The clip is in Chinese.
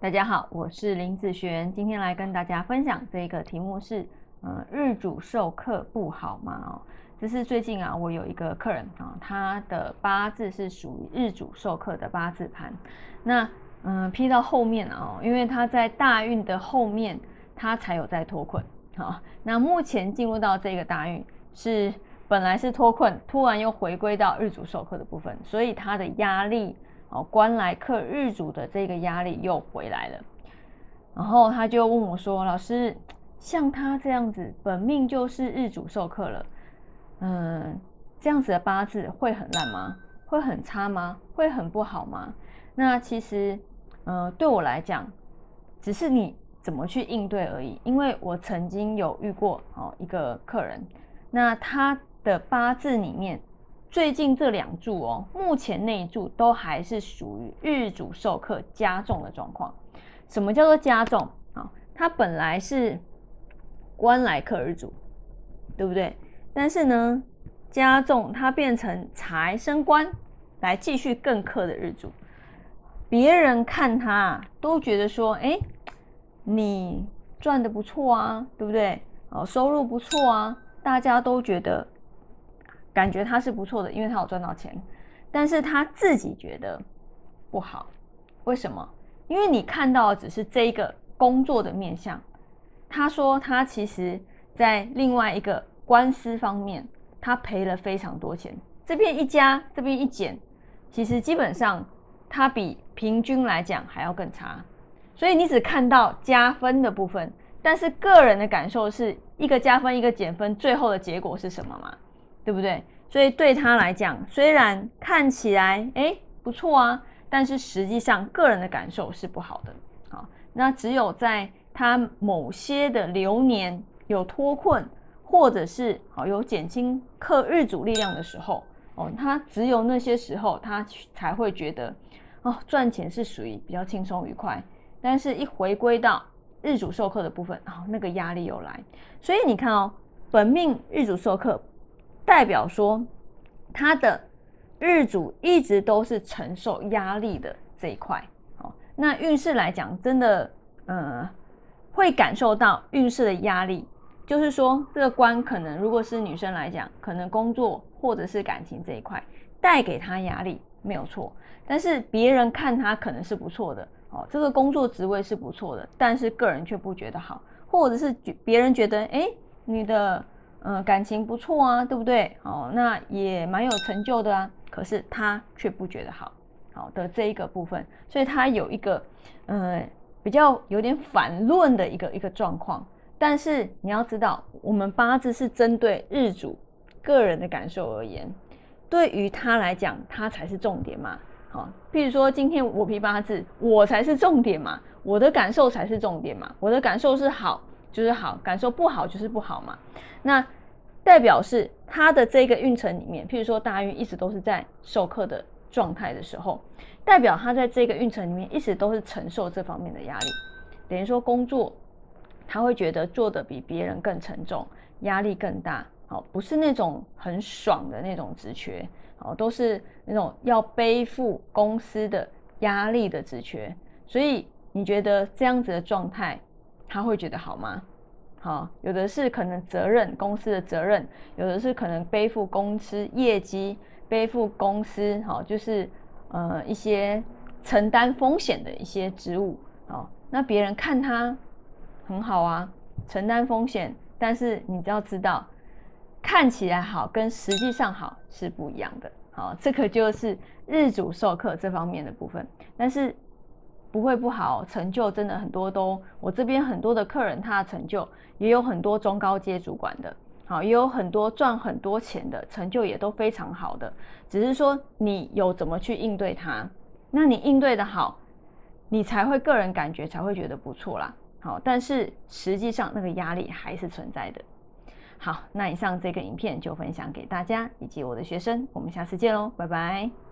大家好，我是林子璇，今天来跟大家分享这个题目是，呃，日主授课不好吗？哦，这是最近啊，我有一个客人啊，他的八字是属于日主授课的八字盘，那嗯，批到后面啊，因为他在大运的后面，他才有在脱困，好，那目前进入到这个大运是本来是脱困，突然又回归到日主授课的部分，所以他的压力。哦，官来克日主的这个压力又回来了，然后他就问我说：“老师，像他这样子，本命就是日主受克了，嗯，这样子的八字会很烂吗？会很差吗？会很不好吗？”那其实，呃，对我来讲，只是你怎么去应对而已。因为我曾经有遇过哦一个客人，那他的八字里面。最近这两柱哦，目前那一柱都还是属于日主受克加重的状况。什么叫做加重啊？它本来是官来克日主，对不对？但是呢，加重它变成财生官来继续更克的日主。别人看他都觉得说，哎，你赚的不错啊，对不对？哦，收入不错啊，大家都觉得。感觉他是不错的，因为他有赚到钱，但是他自己觉得不好，为什么？因为你看到的只是这一个工作的面相。他说他其实在另外一个官司方面，他赔了非常多钱。这边一加，这边一减，其实基本上他比平均来讲还要更差。所以你只看到加分的部分，但是个人的感受是一个加分，一个减分，最后的结果是什么嘛？对不对？所以对他来讲，虽然看起来哎不错啊，但是实际上个人的感受是不好的。好，那只有在他某些的流年有脱困，或者是好有减轻克日主力量的时候，哦，他只有那些时候他才会觉得哦赚钱是属于比较轻松愉快。但是一回归到日主授课的部分，哦，那个压力又来。所以你看哦，本命日主授课。代表说，他的日主一直都是承受压力的这一块。哦，那运势来讲，真的，呃，会感受到运势的压力。就是说，这个官可能如果是女生来讲，可能工作或者是感情这一块带给她压力没有错。但是别人看她可能是不错的，哦，这个工作职位是不错的，但是个人却不觉得好，或者是别人觉得，哎，你的。嗯，感情不错啊，对不对？哦，那也蛮有成就的啊。可是他却不觉得好，好的这一个部分，所以他有一个呃比较有点反论的一个一个状况。但是你要知道，我们八字是针对日主个人的感受而言，对于他来讲，他才是重点嘛。好，譬如说今天我批八字，我才是重点嘛，我的感受才是重点嘛，我的感受是好。就是好，感受不好就是不好嘛。那代表是他的这个运程里面，譬如说大运一直都是在授课的状态的时候，代表他在这个运程里面一直都是承受这方面的压力。等于说工作他会觉得做的比别人更沉重，压力更大。好，不是那种很爽的那种职缺，好，都是那种要背负公司的压力的职缺。所以你觉得这样子的状态？他会觉得好吗？好，有的是可能责任公司的责任，有的是可能背负公司业绩，背负公司好，就是呃一些承担风险的一些职务。好，那别人看他很好啊，承担风险，但是你就要知道，看起来好跟实际上好是不一样的。好，这个就是日主授课这方面的部分，但是。不会不好，成就真的很多都，我这边很多的客人，他的成就也有很多中高阶主管的，好，也有很多赚很多钱的成就也都非常好的，只是说你有怎么去应对他，那你应对的好，你才会个人感觉才会觉得不错啦，好，但是实际上那个压力还是存在的。好，那以上这个影片就分享给大家以及我的学生，我们下次见喽，拜拜。